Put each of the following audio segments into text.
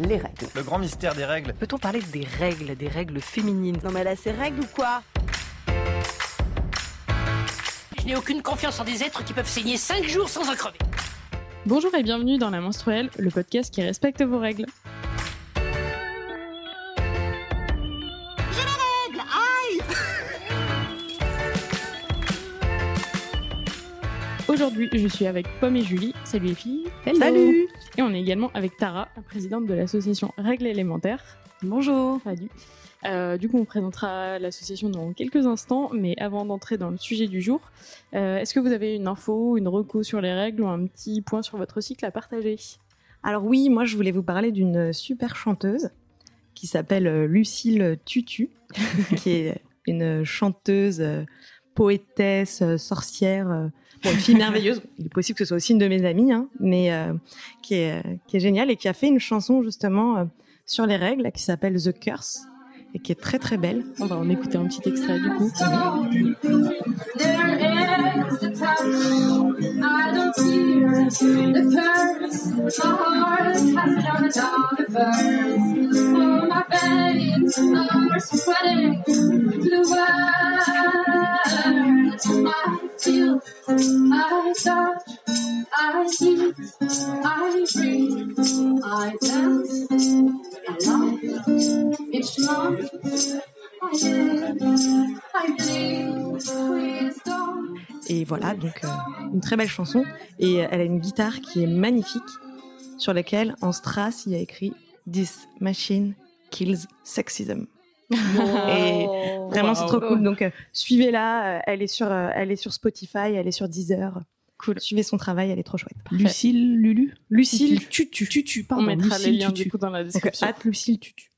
les règles. Le grand mystère des règles. Peut-on parler des règles, des règles féminines? Non mais là c'est règles ou quoi? Je n'ai aucune confiance en des êtres qui peuvent saigner 5 jours sans en crever. Bonjour et bienvenue dans La Menstruelle, le podcast qui respecte vos règles. Aujourd'hui, je suis avec Pomme et Julie. Salut les filles. Salut Et on est également avec Tara, la présidente de l'association Règles élémentaires. Bonjour Salut. Euh, du coup, on présentera l'association dans quelques instants, mais avant d'entrer dans le sujet du jour, euh, est-ce que vous avez une info, une reco sur les règles ou un petit point sur votre cycle à partager? Alors oui, moi je voulais vous parler d'une super chanteuse qui s'appelle euh, Lucille Tutu, qui est une chanteuse, poétesse, sorcière, euh, une fille merveilleuse. Il est possible que ce soit aussi une de mes amies, hein, mais euh, qui, est, euh, qui est géniale et qui a fait une chanson justement euh, sur les règles qui s'appelle The Curse et qui est très très belle. On va en écouter un petit extrait du coup. Et voilà, donc euh, une très belle chanson. Et elle a une guitare qui est magnifique, sur laquelle en strass il y a écrit This machine kills sexism. Et vraiment c'est trop cool. Donc euh, suivez-la. euh, elle est sur, euh, elle est sur Spotify, elle est sur Deezer. Cool. Suivez son travail, elle est trop chouette. Lucille Lulu? Lucille Tutu. Tutu, On pardon. mettra les liens Tutu. du coup dans la Donc description. hâte Lucille Tutu.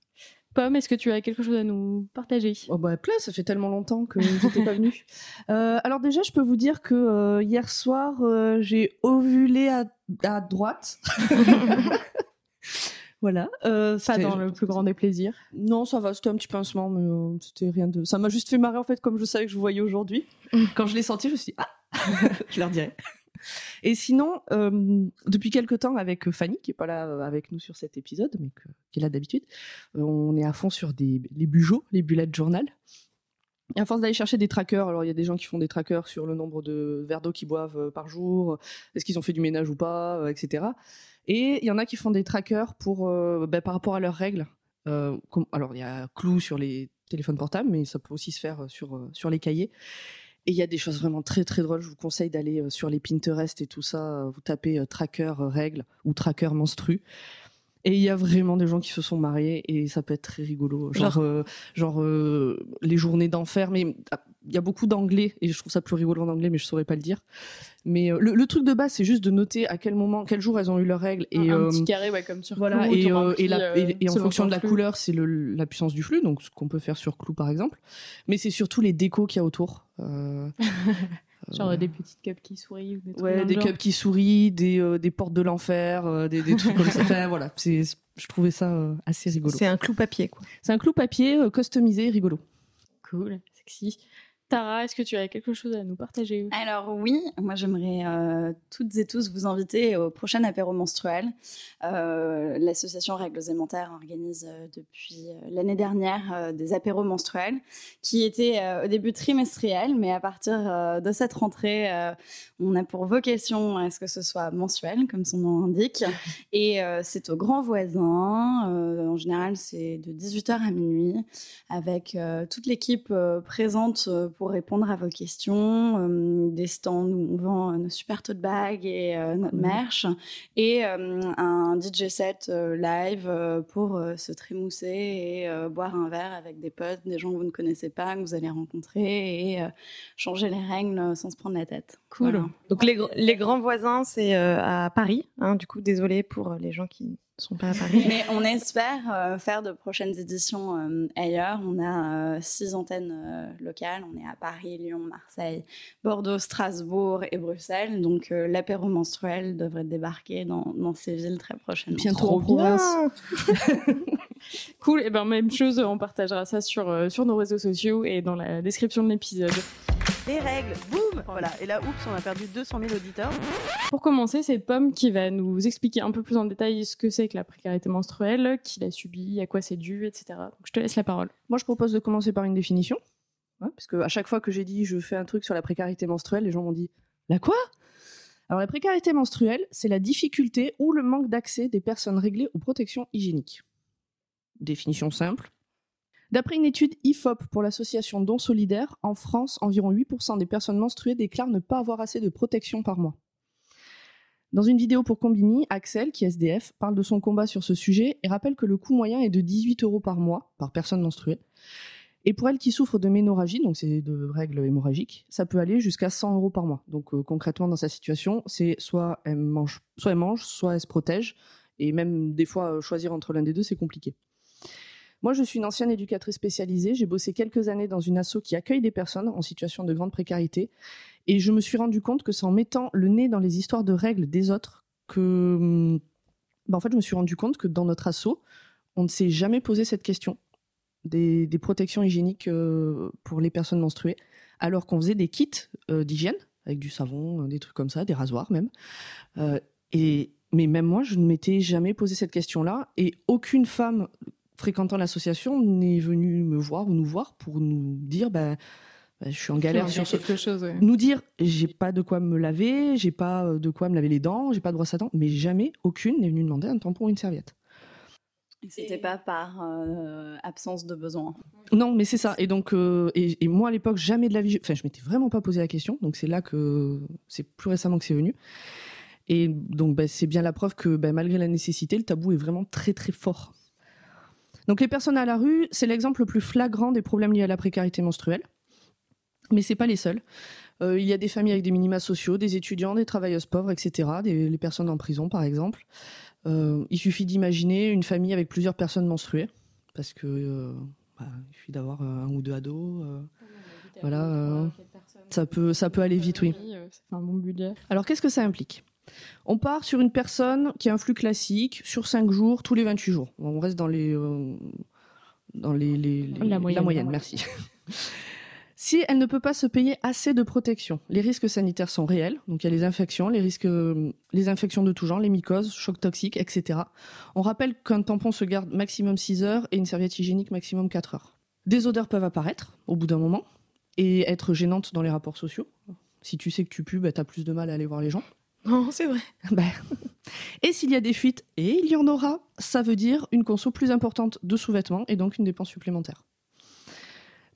Pomme, est-ce que tu as quelque chose à nous partager? Oh bah plein, ça fait tellement longtemps que j'étais pas venue. Euh, alors déjà, je peux vous dire que euh, hier soir, euh, j'ai ovulé à, à droite. voilà. euh, Pas c'était- dans le plus grand des plaisirs. Non, ça va, c'était un petit pincement, mais euh, c'était rien de. Ça m'a juste fait marrer en fait, comme je savais que je vous voyais aujourd'hui. Quand je l'ai senti, je me suis dit, ah, je leur dirai. Et sinon, euh, depuis quelque temps, avec Fanny, qui est pas là euh, avec nous sur cet épisode, mais qui est là d'habitude, euh, on est à fond sur les bujots, les bullet journal. Et à force d'aller chercher des trackers, alors il y a des gens qui font des trackers sur le nombre de verres d'eau qu'ils boivent euh, par jour, est-ce qu'ils ont fait du ménage ou pas, euh, etc. Et il y en a qui font des trackers pour, euh, bah, par rapport à leurs règles. Euh, alors il y a Clou sur les téléphones portables, mais ça peut aussi se faire euh, euh, sur les cahiers. Et il y a des choses vraiment très très drôles. Je vous conseille d'aller euh, sur les Pinterest et tout ça. euh, Vous tapez euh, tracker règles ou tracker menstru. Et il y a vraiment des gens qui se sont mariés et ça peut être très rigolo. Genre, Genre euh, genre euh, les journées d'enfer. Mais ah, il y a beaucoup d'anglais et je trouve ça plus rigolo en anglais, mais je saurais pas le dire. Mais euh, le, le truc de base, c'est juste de noter à quel moment, quel jour elles ont eu leurs règles. Et, un euh, petit carré, ouais, comme sur voilà, Clou, et, euh, remplis, et, la- euh, et- et en fonction de la flux. couleur, c'est la puissance du flux, donc ce qu'on peut faire sur Clou par exemple. Mais c'est surtout les décos qu'il y a autour. Euh, Genre euh, des petites cups qui sourient ou des ouais, des cups qui sourient, des, euh, des portes de l'enfer, euh, des, des trucs comme ça. Enfin, voilà, c'est, je trouvais ça euh, assez rigolo. C'est un clou papier quoi. C'est un clou papier euh, customisé, rigolo. Cool, sexy. Tara, est-ce que tu as quelque chose à nous partager Alors oui, moi j'aimerais euh, toutes et tous vous inviter au prochain apéro menstruel. Euh, L'association Règles élémentaires organise euh, depuis l'année dernière des apéros menstruels qui étaient au début trimestriels, mais à partir de cette rentrée, on a pour vocation à ce que ce soit mensuel, comme son nom l'indique. Et c'est au grand voisin. en général, c'est de 18h à minuit avec toute l'équipe présente pour répondre à vos questions, euh, des stands où on vend euh, nos super tote bags et euh, notre merch, et un DJ set live pour se trémousser et boire un verre avec des potes, des gens que vous ne connaissez pas, que vous allez rencontrer, et changer les règles sans se prendre la tête. Cool. Voilà. Donc les, les grands voisins, c'est à Paris. hein, du coup, désolé pour les gens qui sont pas à Paris. Mais on espère euh, faire de prochaines éditions euh, ailleurs. On a euh, six antennes euh, locales. On est à Paris, Lyon, Marseille, Bordeaux, Strasbourg et Bruxelles. Donc euh, l'apéro menstruel devrait débarquer dans, dans ces villes très prochainement. Bientôt Trop en province. bien. Cool, et ben même chose, on partagera ça sur, euh, sur nos réseaux sociaux et dans la description de l'épisode. Des règles, boum Voilà, et là, oups, on a perdu 200 000 auditeurs. Pour commencer, c'est Pomme qui va nous expliquer un peu plus en détail ce que c'est que la précarité menstruelle, qui l'a subie, à quoi c'est dû, etc. Donc je te laisse la parole. Moi, je propose de commencer par une définition. hein, parce que à chaque fois que j'ai dit je fais un truc sur la précarité menstruelle, les gens m'ont dit La quoi? Alors, la précarité menstruelle, c'est la difficulté ou le manque d'accès des personnes réglées aux protections hygiéniques. Définition simple. D'après une étude IFOP pour l'association Don Solidaire, en France, environ 8% des personnes menstruées déclarent ne pas avoir assez de protection par mois. Dans une vidéo pour Combini, Axel, qui est SDF, parle de son combat sur ce sujet et rappelle que le coût moyen est de 18 euros par mois par personne menstruée. Et pour elle qui souffre de ménorragie, donc c'est de règles hémorragiques, ça peut aller jusqu'à 100 euros par mois. Donc euh, concrètement, dans sa situation, c'est soit elle mange, soit elle mange, soit elle se protège. Et même des fois, choisir entre l'un des deux, c'est compliqué. Moi, je suis une ancienne éducatrice spécialisée. J'ai bossé quelques années dans une asso qui accueille des personnes en situation de grande précarité. Et je me suis rendu compte que c'est en mettant le nez dans les histoires de règles des autres que. hum, bah, en fait, je me suis rendu compte que dans notre asso, on ne s'est jamais posé cette question des, protections hygiéniques euh, pour les personnes menstruées, alors qu'on faisait des kits euh, d'hygiène avec du savon, euh, des trucs comme ça, des rasoirs même. Et, mais même moi, je ne m'étais jamais posé cette question-là. Et aucune femme fréquentant l'association n'est venue me voir ou nous voir pour nous dire bah, bah, je suis en galère sur ce, quelque chose. ouais. nous dire j'ai pas de quoi me laver, j'ai pas euh, de quoi me laver les dents, j'ai pas de brosse à dents, mais jamais aucune n'est venue demander un tampon ou une serviette. Et C'était pas par euh, absence de besoin. Non, mais c'est ça. Et donc, euh, et, et moi à l'époque, jamais de la vie, je- enfin, je m'étais vraiment pas posé la question. Donc c'est là que c'est plus récemment que c'est venu. Et donc, bah, c'est bien la preuve que bah, malgré la nécessité, le tabou est vraiment très très fort. Donc les personnes à la rue, c'est l'exemple le plus flagrant des problèmes liés à la précarité menstruelle. Mais c'est pas les seuls. Euh, il y a des familles avec des minima sociaux, des étudiants, des travailleuses pauvres, etc. Des, les personnes en prison, par exemple. Euh, il suffit d'imaginer une famille avec plusieurs personnes menstruées, parce que euh, bah, il suffit d'avoir un ou deux ados. Voilà, ça peut, ça peut aller vite, oui. Ça fait un bon budget. Alors, qu'est-ce que ça implique? On part sur une personne qui a un flux classique sur 5 jours, tous les 28 jours. On reste dans les, euh, dans les, les- les- La moyenne. merci. si elle ne peut pas se payer assez de protection, les risques sanitaires sont réels. Donc, il y a les infections, les risques, les infections de tout genre, les mycoses, chocs toxiques, etc. On rappelle qu'un tampon se garde maximum 6 heures et une serviette hygiénique maximum 4 heures. Des odeurs peuvent apparaître au bout d'un moment et être gênantes dans les rapports sociaux. Si tu sais que tu pues, bah, tu as plus de mal à aller voir les gens. Non, c'est vrai. Ben, Et s'il y a des fuites, et il y en aura, ça veut dire une conso plus importante de sous-vêtements et donc une dépense supplémentaire.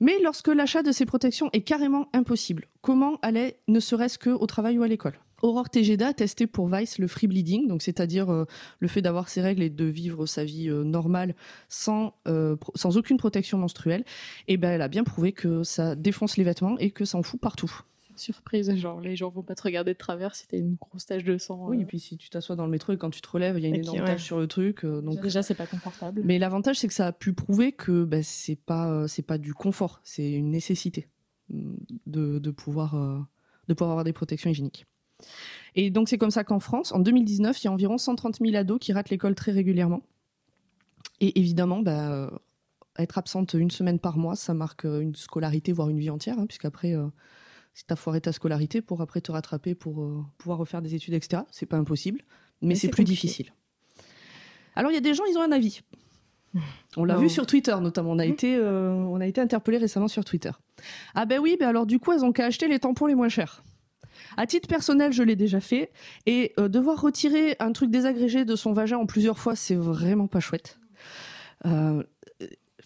Mais lorsque l'achat de ces protections est carrément impossible, comment aller ne serait-ce qu'au travail ou à l'école? Aurore Tejeda a testé pour Vice le free bleeding, c'est-à-dire euh, le fait d'avoir ses règles et de vivre sa vie euh, normale sans, euh, sans aucune protection menstruelle. Et ben, elle a bien prouvé que ça défonce les vêtements et que ça en fout partout. Surprise, genre les gens vont pas te regarder de travers si t'as une grosse tache de sang. Oui, euh. et puis si tu t'assois dans le métro et quand tu te relèves, il y a une Et énorme ouais. tache sur le truc. euh, donc... Déjà, c'est pas confortable. Mais l'avantage, c'est que ça a pu prouver que bah, c'est pas euh, c'est pas du confort, c'est une nécessité mm, de, de pouvoir euh, de pouvoir avoir des protections hygiéniques. Et donc c'est comme ça qu'en France, en 2019, il y a environ 130 000 ados qui ratent l'école très régulièrement. Et évidemment, bah, être absente une semaine par mois, ça marque une scolarité, voire une vie entière, hein, puisqu'après, euh, si t'as foiré ta scolarité, pour après te rattraper, pour euh, pouvoir refaire des études, etc., c'est pas impossible, mais, Mais c'est plus compliqué. difficile. Alors il y a des gens, ils ont un avis. On l'a vu sur Twitter notamment. On a été, euh, on a été interpellé récemment sur Twitter. Ah ben oui, ben alors du coup elles ont qu'à acheter les tampons les moins chers. À titre personnel, je l'ai déjà fait et euh, devoir retirer un truc désagrégé de son vagin en plusieurs fois, c'est vraiment pas chouette. Euh,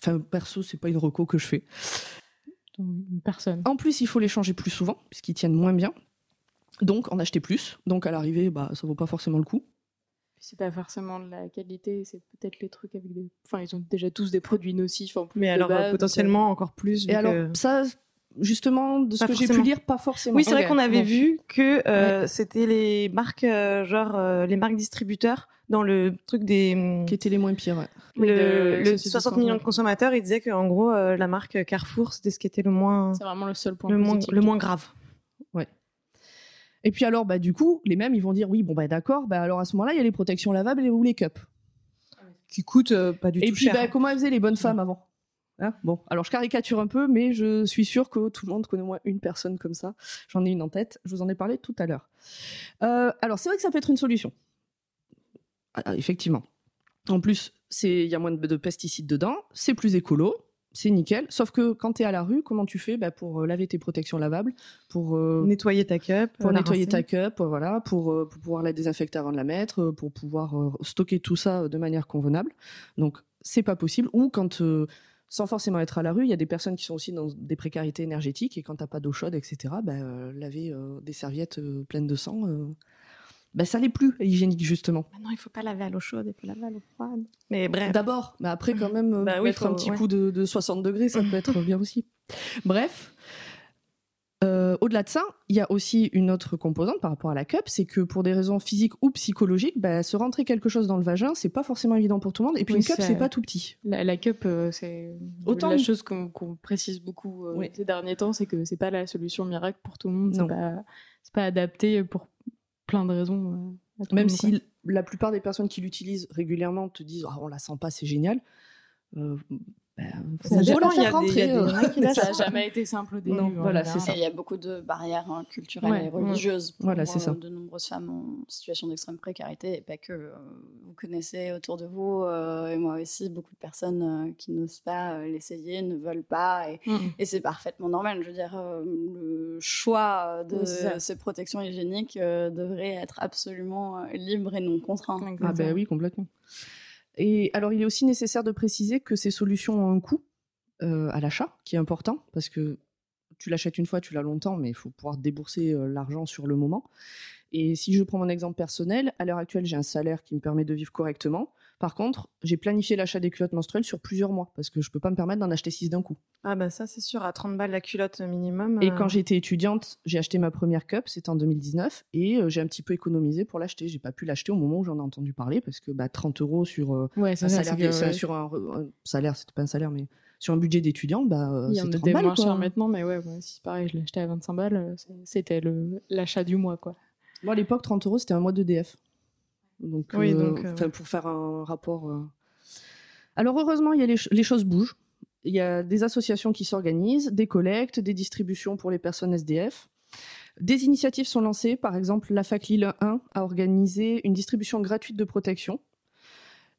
Enfin perso, c'est pas une reco que je fais. Personne. En plus, il faut les changer plus souvent puisqu'ils tiennent moins bien. Donc en acheter plus. Donc à l'arrivée, bah ça vaut pas forcément le coup. C'est pas forcément de la qualité, c'est peut-être les trucs avec des. Enfin, ils ont déjà tous des produits nocifs en plus. Mais de alors, euh, base, potentiellement encore plus. Et alors que- ça, justement, de ce Pas que j'ai pu lire, pas forcément. Oui, c'est vrai qu'on avait bon. vu que euh, c'était les marques, euh, genre euh, les marques distributeurs dans le truc des. hum, qui étaient les moins pires. ouais. Le, de- le société 60 de millions de consommateurs, ils disaient qu'en gros, euh, la marque Carrefour, c'était ce qui était le moins, C'est vraiment le seul point le moins, le moins grave. Et puis alors, bah du coup, les mêmes, ils vont dire oui, bon bah d'accord, bah alors à ce moment-là, il y a les protections lavables et ou les cups. Qui coûte euh, pas du Et tout puis cher. bah comment elles faisaient les bonnes femmes avant Hein bon, alors je caricature un peu, mais je suis sûre que tout le monde connaît au moins une personne comme ça. J'en ai une en tête, je vous en ai parlé tout à l'heure. Euh, alors c'est vrai que ça peut être une solution. Ah, ah, effectivement. En plus, il y a moins de, de pesticides dedans, c'est plus écolo, c'est nickel. Sauf que quand tu es à la rue, comment tu fais bah, pour euh, laver tes protections lavables, pour euh, nettoyer ta cup, pour nettoyer ta cup, voilà, pour, pour pouvoir la désinfecter avant de la mettre, pour pouvoir stocker tout ça de manière convenable. Donc c'est pas possible. Ou quand euh, sans forcément être à la rue, il y a des personnes qui sont aussi dans des précarités énergétiques et quand t'as pas d'eau chaude, etc. bah, euh, laver euh, des serviettes euh, pleines de sang, bah, ça l'est plus hygiénique justement. Maintenant, il faut pas laver à l'eau chaude, il faut laver à l'eau froide. Mais bref. D'abord, mais après quand même Bah oui, mettre un petit ouais. coup de, de 60 degrés, ça peut être bien aussi. Bref. Euh, Au-delà de ça, il y a aussi une autre composante par rapport à la cup, c'est que pour des raisons physiques ou psychologiques, bah, se rentrer quelque chose dans le vagin, c'est pas forcément évident pour tout le monde. Et puis Oui, une cup, c'est- pas tout petit. La, la cup, euh, c'est Autant- la chose qu'on précise beaucoup euh, Oui. ces derniers temps, c'est que c'est pas la solution miracle pour tout le monde. C'est pas, pas adapté pour plein de raisons. euh, Même monde, si quoi. la plupart des personnes qui l'utilisent régulièrement te disent ah, on la sent pas, c'est génial. Euh, bah, Ça faut dépend, la il y a faire des- il y a rentrer. des euh. ça a sentent. jamais été simple au début. Non, voilà, c'est ça. Il y a beaucoup de barrières hein, culturelles Ouais, et religieuses pour Voilà, c'est euh, ça. de nombreuses femmes en situation d'extrême précarité et pas que. euh, vous connaissez autour de vous, euh, et moi aussi, beaucoup de personnes euh, qui n'osent pas euh, l'essayer, ne veulent pas. Et, Mm. et c'est parfaitement normal. Je veux dire, euh, le choix de Oui, ça. ces protections hygiéniques euh, devrait être absolument libre et non contraint. Ah ben oui, complètement. Et alors, il est aussi nécessaire de préciser que ces solutions ont un coût euh, à l'achat, qui est important, parce que tu l'achètes une fois, tu l'as longtemps, mais il faut pouvoir débourser euh, l'argent sur le moment. Et si je prends mon exemple personnel, à l'heure actuelle, j'ai un salaire qui me permet de vivre correctement. Par contre, j'ai planifié l'achat des culottes menstruelles sur plusieurs mois, parce que je peux pas me permettre d'en acheter 6 d'un coup. Ah bah ça c'est sûr, à 30 balles la culotte minimum. Et euh, quand j'étais étudiante, j'ai acheté ma première cup, c'était en 2019, et euh, j'ai un petit peu économisé pour l'acheter. J'ai pas pu l'acheter au moment où j'en ai entendu parler, parce que bah, 30 euros sur euh, Ouais, un salaire, que, ouais. sur un, un salaire, c'était pas un salaire, mais sur un budget d'étudiant, bah, euh, Il y en c'est a 30 des balles, moins chers maintenant, mais ouais, aussi, pareil, je l'ai acheté à 25 balles. C'était le- l'achat du mois, quoi. Moi, à l'époque, 30 euros, c'était un mois d'EDF. Donc, Oui, euh, donc, euh, pour faire un rapport. euh. Alors, heureusement, il y a les, ch- les choses bougent. Il y a des associations qui s'organisent, des collectes, des distributions pour les personnes SDF. Des initiatives sont lancées. Par exemple, la fac Lille 1 a organisé une distribution gratuite de protection.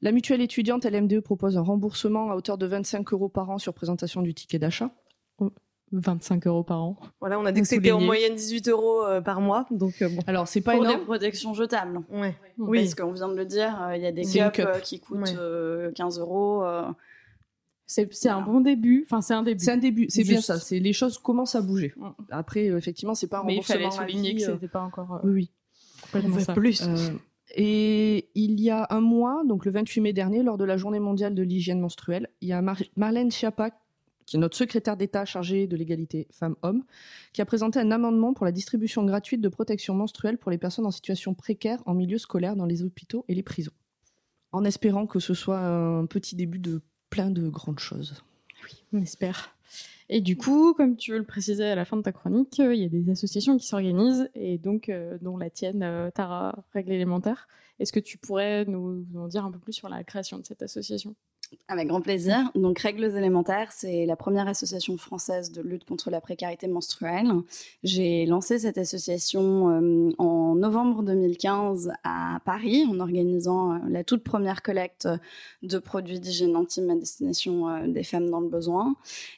La mutuelle étudiante LMDE propose un remboursement à hauteur de 25 euros par an sur présentation du ticket d'achat. 25 euros par an. Voilà, on a dit que c'était en moyenne 18 euros euh, par mois, donc euh, bon. Alors, c'est pas Pour des énorme. protections jetables. Ouais. Oui. Parce qu'on vient de le dire, euh, il y a des cups cup. euh, qui coûtent Ouais. euh, 15 euros. C'est un bon début. Enfin, c'est un début. C'est un début, c'est bien ça. C'est les choses commencent à bouger. Mm. Après, euh, effectivement, c'est pas un Mais il fallait souligner vie, que c'était pas encore euh, Oui, oui. complètement ça. plus. Euh, et il y a un mois, donc le 28 mai dernier, lors de la Journée mondiale de l'hygiène menstruelle, il y a Mar- Marlène Schiappa, qui est notre secrétaire d'État chargée de l'égalité femmes-hommes, qui a présenté un amendement pour la distribution gratuite de protection menstruelle pour les personnes en situation précaire en milieu scolaire dans les hôpitaux et les prisons. En espérant que ce soit un petit début de plein de grandes choses. On espère. Et du coup, comme tu veux le préciser à la fin de ta chronique, euh, il y a des associations qui s'organisent, et donc, euh, dont la tienne, euh, Tara, Règles élémentaires. Est-ce que tu pourrais nous en dire un peu plus sur la création de cette association? Avec grand plaisir. Donc, Règles élémentaires, c'est la première association française de lutte contre la précarité menstruelle. J'ai lancé cette association euh, en novembre 2015 à Paris, en organisant euh, la toute première collecte de produits d'hygiène intime à destination euh, des femmes dans le besoin.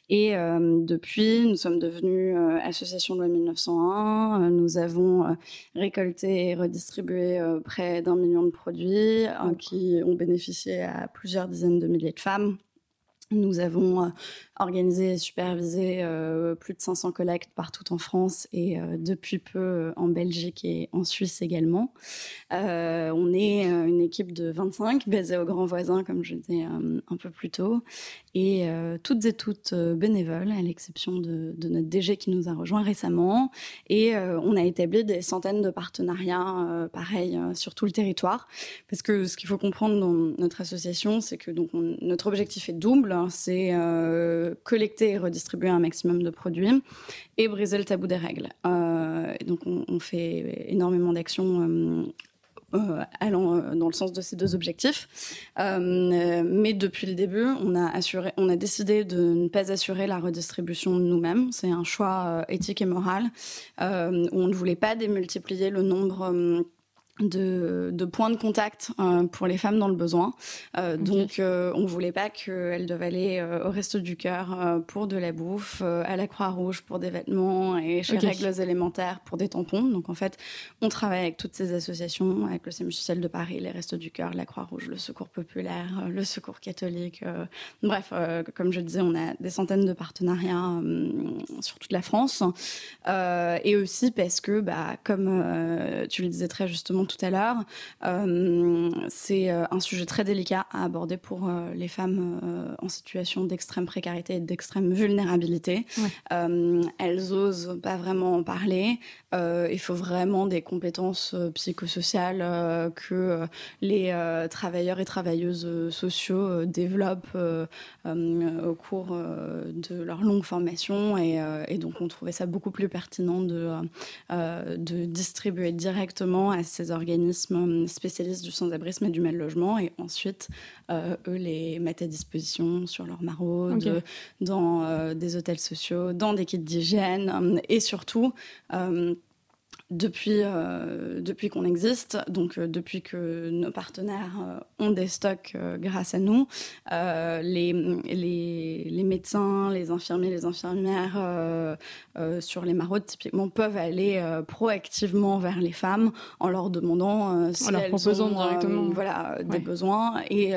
Et depuis, nous sommes devenus association loi 1901. Euh, nous avons récolté et redistribué près d'un million de produits qui ont bénéficié à plusieurs dizaines de milliers de femmes. Nous avons euh, organisé et supervisé euh, plus de 500 collectes partout en France et euh, depuis peu euh, en Belgique et en Suisse également. On est une équipe de 25 basée au Grand Voisin, comme je disais un peu plus tôt, et toutes et toutes bénévoles, à l'exception de, notre DG qui nous a rejoint récemment. Et on a établi des centaines de partenariats, pareil, sur tout le territoire. Parce que ce qu'il faut comprendre dans notre association, c'est que donc on- notre objectif est double, hein, c'est collecter et redistribuer un maximum de produits et briser le tabou des règles. Euh, donc on, fait énormément d'actions. euh, allant dans le sens de ces deux objectifs. mais depuis le début, on a, assuré, on a décidé de ne pas assurer la redistribution nous-mêmes. C'est un choix éthique et moral. on ne voulait pas démultiplier le nombre de, de, points de contact euh, pour les femmes dans le besoin. Euh, Donc, euh, on voulait pas qu'elles doivent aller euh, au Resto du Cœur pour de la bouffe, à la Croix-Rouge pour des vêtements et chez okay. Règles élémentaires pour des tampons. Donc, en fait, on travaille avec toutes ces associations, avec le social de Paris, les Restos du Cœur, la Croix-Rouge, le Secours populaire, le Secours catholique. bref, comme je disais, on a des centaines de partenariats sur toute la France. et aussi parce que, bah, comme tu le disais très justement tout à l'heure. Euh, c'est euh, un sujet très délicat à aborder pour euh, les femmes en situation d'extrême précarité et d'extrême vulnérabilité. Ouais. Elles osent pas vraiment en parler. il faut vraiment des compétences psychosociales que les travailleurs et travailleuses sociaux développent au cours de leur longue formation. Et, et, donc, on trouvait ça beaucoup plus pertinent de, de distribuer directement à ces organismes spécialistes du sans-abrisme et du mal-logement et ensuite euh, eux les mettent à disposition sur leur maraude, okay. dans euh, des hôtels sociaux, dans des kits d'hygiène et surtout euh, depuis, euh, depuis qu'on existe, donc euh, depuis que nos partenaires euh, ont des stocks grâce à nous, les, les, les, médecins, les infirmiers, les infirmières sur les maraudes typiquement peuvent aller proactivement vers les femmes en leur demandant si en leur elles proposant ont directement voilà, ouais. des besoins et,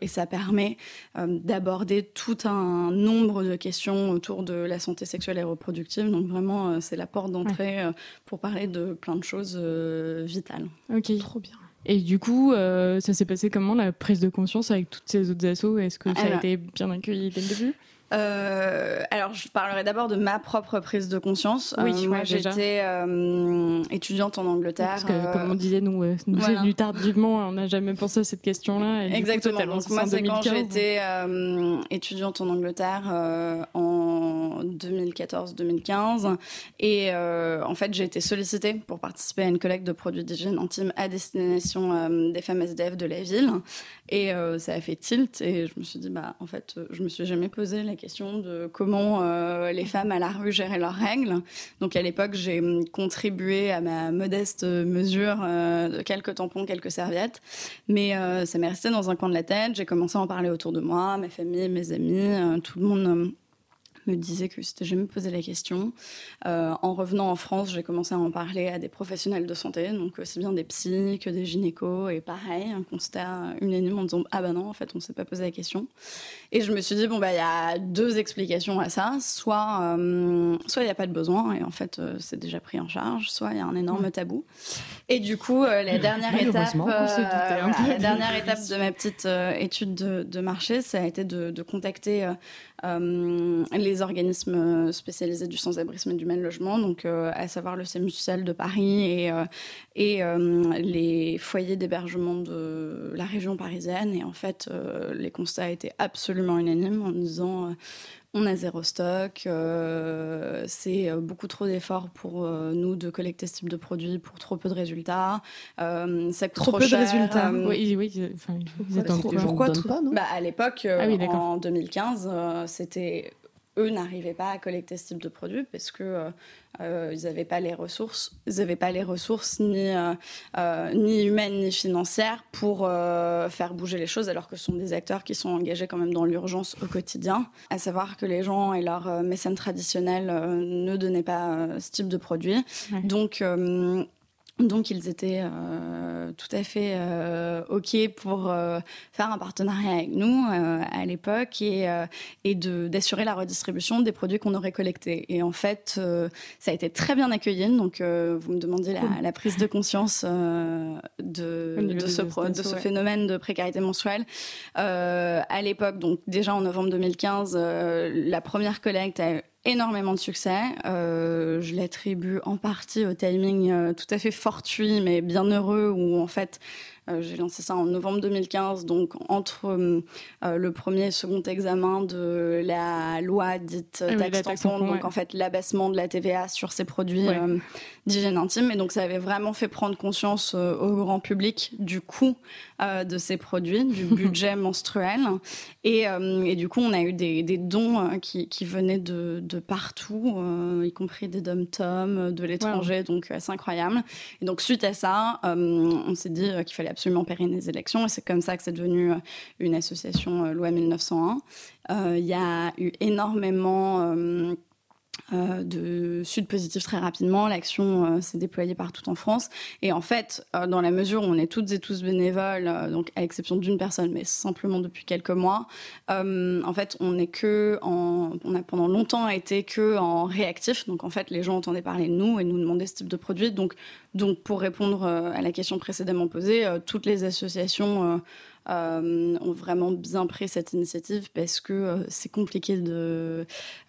et ça permet d'aborder tout un nombre de questions autour de la santé sexuelle et reproductive. Donc vraiment, c'est la porte d'entrée ouais. pour parler de plein de choses euh, vitales. Ok, trop bien. Et du coup, euh, ça s'est passé comment la prise de conscience avec toutes ces autres assos? Est-ce que ça alors, a été bien accueilli dès le début? Euh, alors, je parlerai d'abord de ma propre prise de conscience. Oui, euh, moi, ouais, j'étais euh, étudiante en Angleterre. Parce que, comme on disait, nous, nous voilà. c'est venu tardivement, on n'a jamais pensé à cette question-là. Exactement. Coup, Donc, moi, c'est quand j'étais étudiante en Angleterre en 2014-2015. Et en fait, j'ai été sollicitée pour participer à une collecte de produits d'hygiène intime à destination des femmes SDF de la ville. Et ça a fait tilt. Et je me suis dit, bah, en fait, je me suis jamais posé la question de comment euh, les femmes à la rue géraient leurs règles. Donc à l'époque, j'ai contribué à ma modeste mesure euh, de quelques tampons, quelques serviettes, mais euh, ça m'est resté dans un coin de la tête. J'ai commencé à en parler autour de moi, ma famille, mes amis, tout le monde me disait que c'était jamais posé la question. Euh, en revenant en France, j'ai commencé à en parler à des professionnels de santé, donc aussi bien des psys que des gynécos, et pareil, un constat unanime en disant ah ben non, en fait, on s'est pas posé la question. Et je me suis dit bon bah il y a deux explications à ça, soit euh, soit il n'y a pas de besoin et en fait euh, c'est déjà pris en charge, soit il y a un énorme tabou. Et du coup, euh, la dernière étape, voilà, la dernière étape de ma petite étude de, de, marché, ça a été de, de contacter les les organismes spécialisés du sans-abrisme et du mal-logement, donc euh, à savoir le social de Paris et, euh, et euh, les foyers d'hébergement de la région parisienne. Et en fait, les constats étaient absolument unanimes en disant on a zéro stock, euh, c'est beaucoup trop d'efforts pour euh, nous de collecter ce type de produit pour trop peu de résultats. Euh, ça coûte trop, trop peu cher. de résultats. oui, oui. Enfin, vous êtes pourquoi pas, non bah, À l'époque, ah, oui, en 2015, c'était eux n'arrivaient pas à collecter ce type de produit parce que euh, euh, ils n'avaient pas les ressources, ils n'avaient pas les ressources ni euh, ni humaines ni financières pour faire bouger les choses, alors que ce sont des acteurs qui sont engagés quand même dans l'urgence au quotidien. À savoir que les gens et leurs mécènes traditionnels ne donnaient pas ce type de produit, ouais. donc donc ils étaient euh, tout à fait euh, ok pour euh, faire un partenariat avec nous à l'époque et, et de d'assurer la redistribution des produits qu'on aurait collectés. Et en fait, ça a été très bien accueilli. Donc vous me demandiez la, la, prise de conscience de, de, ce pro, de ce phénomène de précarité mensuelle. à l'époque, donc déjà en novembre 2015, la première collecte a énormément de succès. Euh, je l'attribue en partie au timing euh, tout à fait fortuit, mais bien heureux, où en fait J'ai lancé ça en novembre 2015, donc entre le premier et second examen de la loi dite Ah oui, taxe tampon, donc ouais. en fait l'abaissement de la TVA sur ces produits Ouais. euh, d'hygiène intime. Et donc ça avait vraiment fait prendre conscience euh, au grand public du coût euh, de ces produits, du budget menstruel. Et, euh, et du coup, on a eu des, des dons euh, qui, qui venaient de, de partout, euh, y compris des dom-tom, de l'étranger, donc euh, c'est incroyable. Et donc suite à ça, euh, on s'est dit euh, qu'il fallait absolument pérenniser l'élection. Et c'est comme ça que c'est devenu euh, une association euh, loi 1901. Euh, Il y a eu énormément... euh, de Sud Positif très rapidement. L'action euh, s'est déployée partout en France. Et en fait, euh, dans la mesure où on est toutes et tous bénévoles, donc à l'exception d'une personne, mais simplement depuis quelques mois, en fait, on est que en, on a pendant longtemps été que en réactif. Donc en fait, les gens entendaient parler de nous et nous demandaient ce type de produit. Donc, donc pour répondre à la question précédemment posée, toutes les associations euh, ont vraiment bien pris cette initiative parce que euh, c'est compliqué de,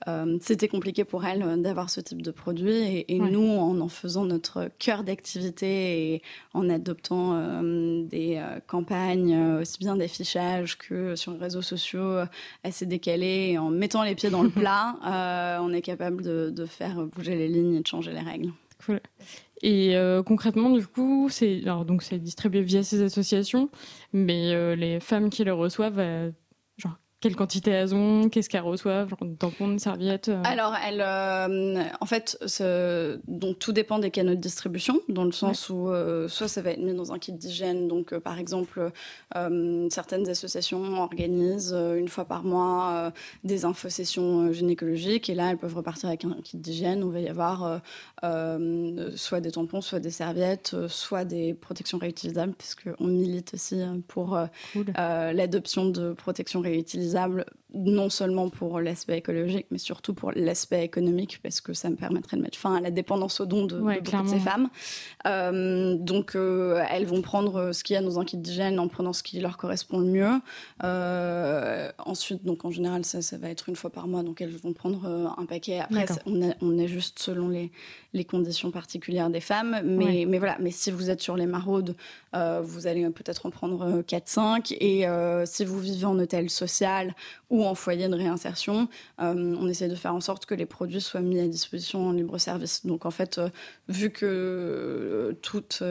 euh, c'était compliqué pour elles d'avoir ce type de produit et, et Ouais. nous, en en faisant notre cœur d'activité et en adoptant des campagnes aussi bien d'affichage que sur les réseaux sociaux assez décalés et en mettant les pieds dans le plat, on est capable de, de faire bouger les lignes et de changer les règles. Cool. Et euh, concrètement, du coup, c'est alors donc c'est distribué via ces associations, mais euh, les femmes qui le reçoivent, quelle quantité elles ont, qu'est-ce qu'elles reçoivent, genre de tampons, de serviettes. euh, Alors, elle, euh, en fait, donc tout dépend des canaux de distribution, dans le sens où euh, soit ça va être mis dans un kit d'hygiène, donc par exemple, certaines associations organisent une fois par mois des infosessions gynécologiques, et là, elles peuvent repartir avec un kit d'hygiène. où il va y avoir soit des tampons, soit des serviettes, soit des protections réutilisables, puisqu'on milite aussi pour Cool. l'adoption de protections réutilisables, réalisable non seulement pour l'aspect écologique, mais surtout pour l'aspect économique, parce que ça me permettrait de mettre fin à la dépendance aux dons de, de Ouais, beaucoup de ces femmes. Euh, donc, euh, elles vont prendre ce qu'il y a dans un kit d'hygiène en prenant ce qui leur correspond le mieux. Euh, ensuite, donc en général, ça, ça va être une fois par mois, donc elles vont prendre euh, un paquet. Après, on, est- on est juste selon les, les conditions particulières des femmes. Mais, Ouais. mais voilà, mais si vous êtes sur les maraudes, euh, vous allez peut-être en prendre euh, 4-5. Et euh, si vous vivez en hôtel social ou en foyer de réinsertion, euh, on essaie de faire en sorte que les produits soient mis à disposition en libre service. Donc en fait, euh, vu que euh, toutes,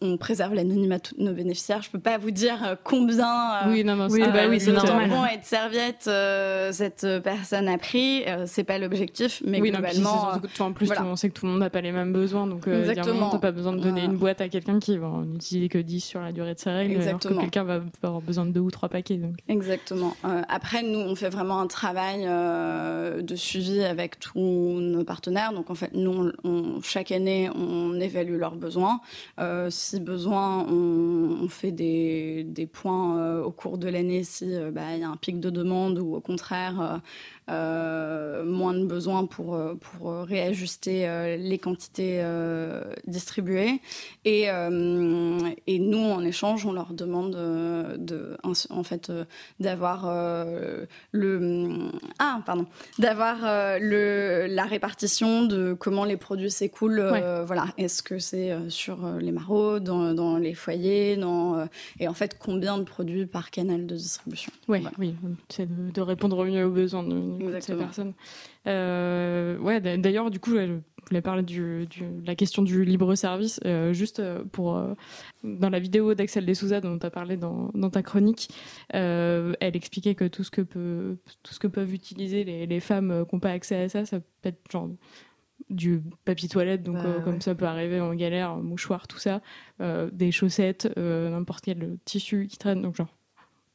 on préserve l'anonymat de tous nos bénéficiaires, je peux pas vous dire combien. Oui, non, non, Oui, c'est- bah oui, c'est de normal. tampons et de serviettes euh, cette personne a pris. C'est pas l'objectif, mais oui, non, puis c'est globalement. en plus, voilà. on sait que tout le monde n'a pas les mêmes besoins, donc Exactement. t'as pas besoin de donner une boîte à quelqu'un qui va en utiliser que 10 sur la durée de ses règles, alors que quelqu'un va avoir besoin de deux ou trois paquets. Donc. Exactement. Euh, après, nous, on fait vraiment un travail euh, de suivi avec tous nos partenaires. Donc, en fait, nous, on- chaque année, on évalue leurs besoins. Euh, si besoin, on, fait des, points euh, au cours de l'année si bah, il y a un pic de demande ou au contraire moins de besoins pour, euh, pour euh, réajuster euh, les quantités euh, distribuées. Et, euh, et nous, en échange, on leur demande euh, de, en fait, euh, d'avoir euh, le ah pardon d'avoir euh, le la répartition de comment les produits s'écoulent euh, voilà est-ce que c'est euh, sur euh, les maraudes dans, dans les foyers dans euh, et en fait combien de produits par canal de distribution? Ouais, Voilà. oui, c'est de, de répondre au mieux aux besoins de, de ces Exactement. personnes. Euh, ouais, d'ailleurs, du coup, je voulais parler du, du- de la question du libre service, euh, juste euh, pour euh, dans la vidéo d'Axel Dessouza dont tu as parlé dans, dans ta chronique, elle expliquait que tout ce que peut, tout ce que peuvent utiliser les, les femmes qui n'ont pas accès à ça, ça peut être genre du papier toilette, donc Bah, euh, comme ouais. ça peut arriver en galère, mouchoir, tout ça, euh, des chaussettes, euh, n'importe quel tissu qui traîne, donc genre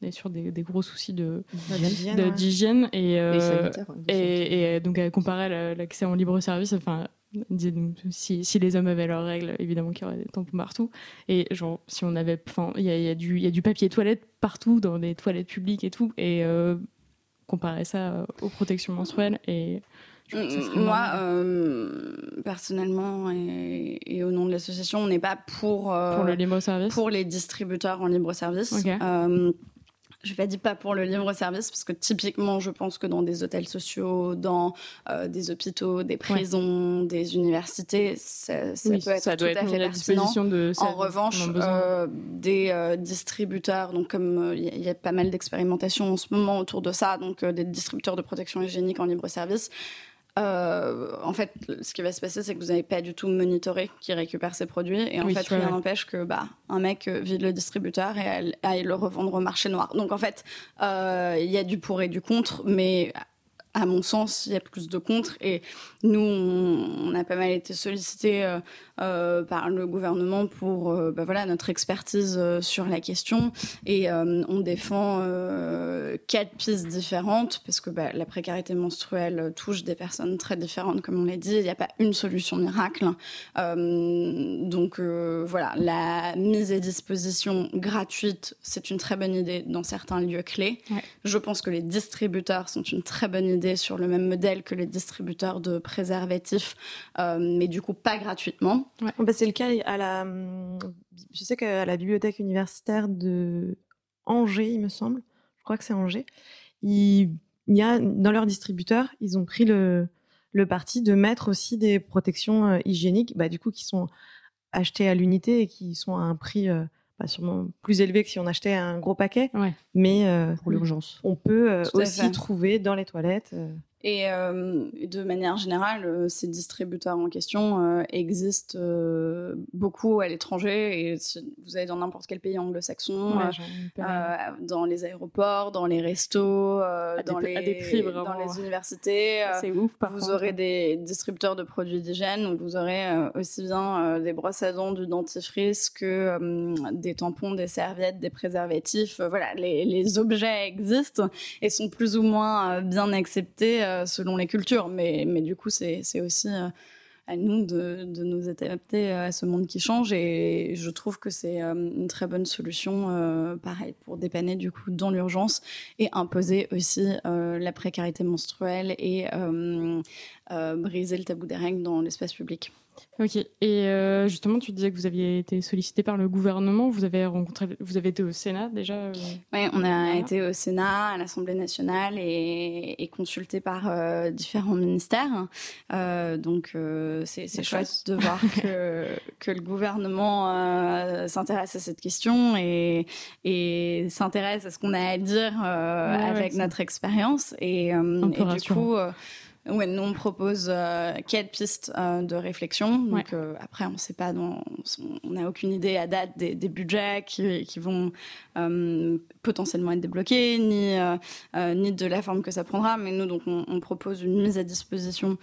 on est sur des, des gros soucis de D'hygiène, de- ouais. d'hygiène et, euh, Et euh, donc à comparer la- l'accès en libre service enfin si, si les hommes avaient leurs règles évidemment qu'il y aurait des tampons partout. Et genre si on avait enfin il y y a du il y a du papier toilette partout dans les toilettes publiques et tout. Et euh, comparer ça euh, aux protections menstruelles et Moi, euh, personnellement, et, et au nom de l'association, on n'est pas pour, euh, pour le libre service. pour les distributeurs en libre service. Euh, je vais dire pas pour le libre-service, parce que typiquement, je pense que dans des hôtels sociaux, dans euh, des hôpitaux, des prisons, des universités, ça, ça Oui, peut être ça doit tout être à fait la disposition de En revanche, euh, des euh, distributeurs, donc comme euh, il y, a- il y a pas mal d'expérimentations en ce moment autour de ça, donc euh, des distributeurs de protection hygiénique en libre service. Euh, en fait, ce qui va se passer, c'est que vous n'avez pas du tout monitoré qui récupère ces produits, et en Oui, fait, rien n'empêche que bah, un mec euh, vide le distributeur et aille, aille le revendre au marché noir. Donc en fait, euh, il y a du pour et du contre, mais à mon sens, il y a plus de contre. Et nous, on, on a pas mal été sollicités euh, euh, par le gouvernement pour euh, bah voilà, notre expertise sur la question. Et on défend quatre pistes différentes, parce que bah, la précarité menstruelle touche des personnes très différentes, comme on l'a dit. Il n'y a pas une solution miracle. Euh, donc voilà, la mise à disposition gratuite, c'est une très bonne idée dans certains lieux clés. Ouais. Je pense que les distributeurs sont une très bonne idée sur le même modèle que les distributeurs de préservatifs, euh, mais du coup pas gratuitement. Bah, c'est le cas à la. hum, Je sais qu'à la bibliothèque universitaire de Angers, il me semble, je crois que c'est Angers, il, il y a dans leur distributeur, ils ont pris le, le parti de mettre aussi des protections euh, hygiéniques, bah, du coup, qui sont achetées à l'unité et qui sont à un prix euh, sûrement plus élevé que si on achetait un gros paquet. Ouais. Mais euh, Pour l'urgence. on peut euh, aussi trouver dans les toilettes. euh, Et euh, de manière générale, euh, ces distributeurs en question euh, existent beaucoup à l'étranger. Et si vous allez dans n'importe quel pays anglo-saxon, Ouais, dans les aéroports, dans les restos, des dans, prix- les, des prix dans les universités. ouf vous contre. aurez des distributeurs de produits d'hygiène, donc vous aurez aussi bien des brosses à dents, du dentifrice que des tampons, des serviettes, des préservatifs. Voilà, les, les objets existent et sont plus ou moins bien acceptés euh, selon les cultures. Mais, mais du coup, c'est aussi euh, à nous de, de nous adapter à ce monde qui change et je trouve que c'est euh, une très bonne solution, pareil, pour dépanner du coup dans l'urgence et imposer aussi la précarité menstruelle et briser le tabou des règles dans l'espace public. Ok. Et euh, justement, tu disais que vous aviez été sollicité par le gouvernement. Vous avez rencontré, vous avez été au Sénat déjà. euh, Oui, on a été au Sénat, à l'Assemblée nationale et, et consulté par euh, différents ministères. Euh, donc c'est chouette de voir que, que le gouvernement s'intéresse à cette question et, et s'intéresse à ce qu'on a à dire Ouais, avec notre expérience. Et, du rassurant. coup, ouais, nous on propose euh, quatre pistes euh, de réflexion. Donc euh, après, on sait pas, dans, on n'a aucune idée à date des, des budgets qui, qui vont euh, potentiellement être débloqués, ni, ni de la forme que ça prendra. Mais nous, donc, on, on propose une mise à disposition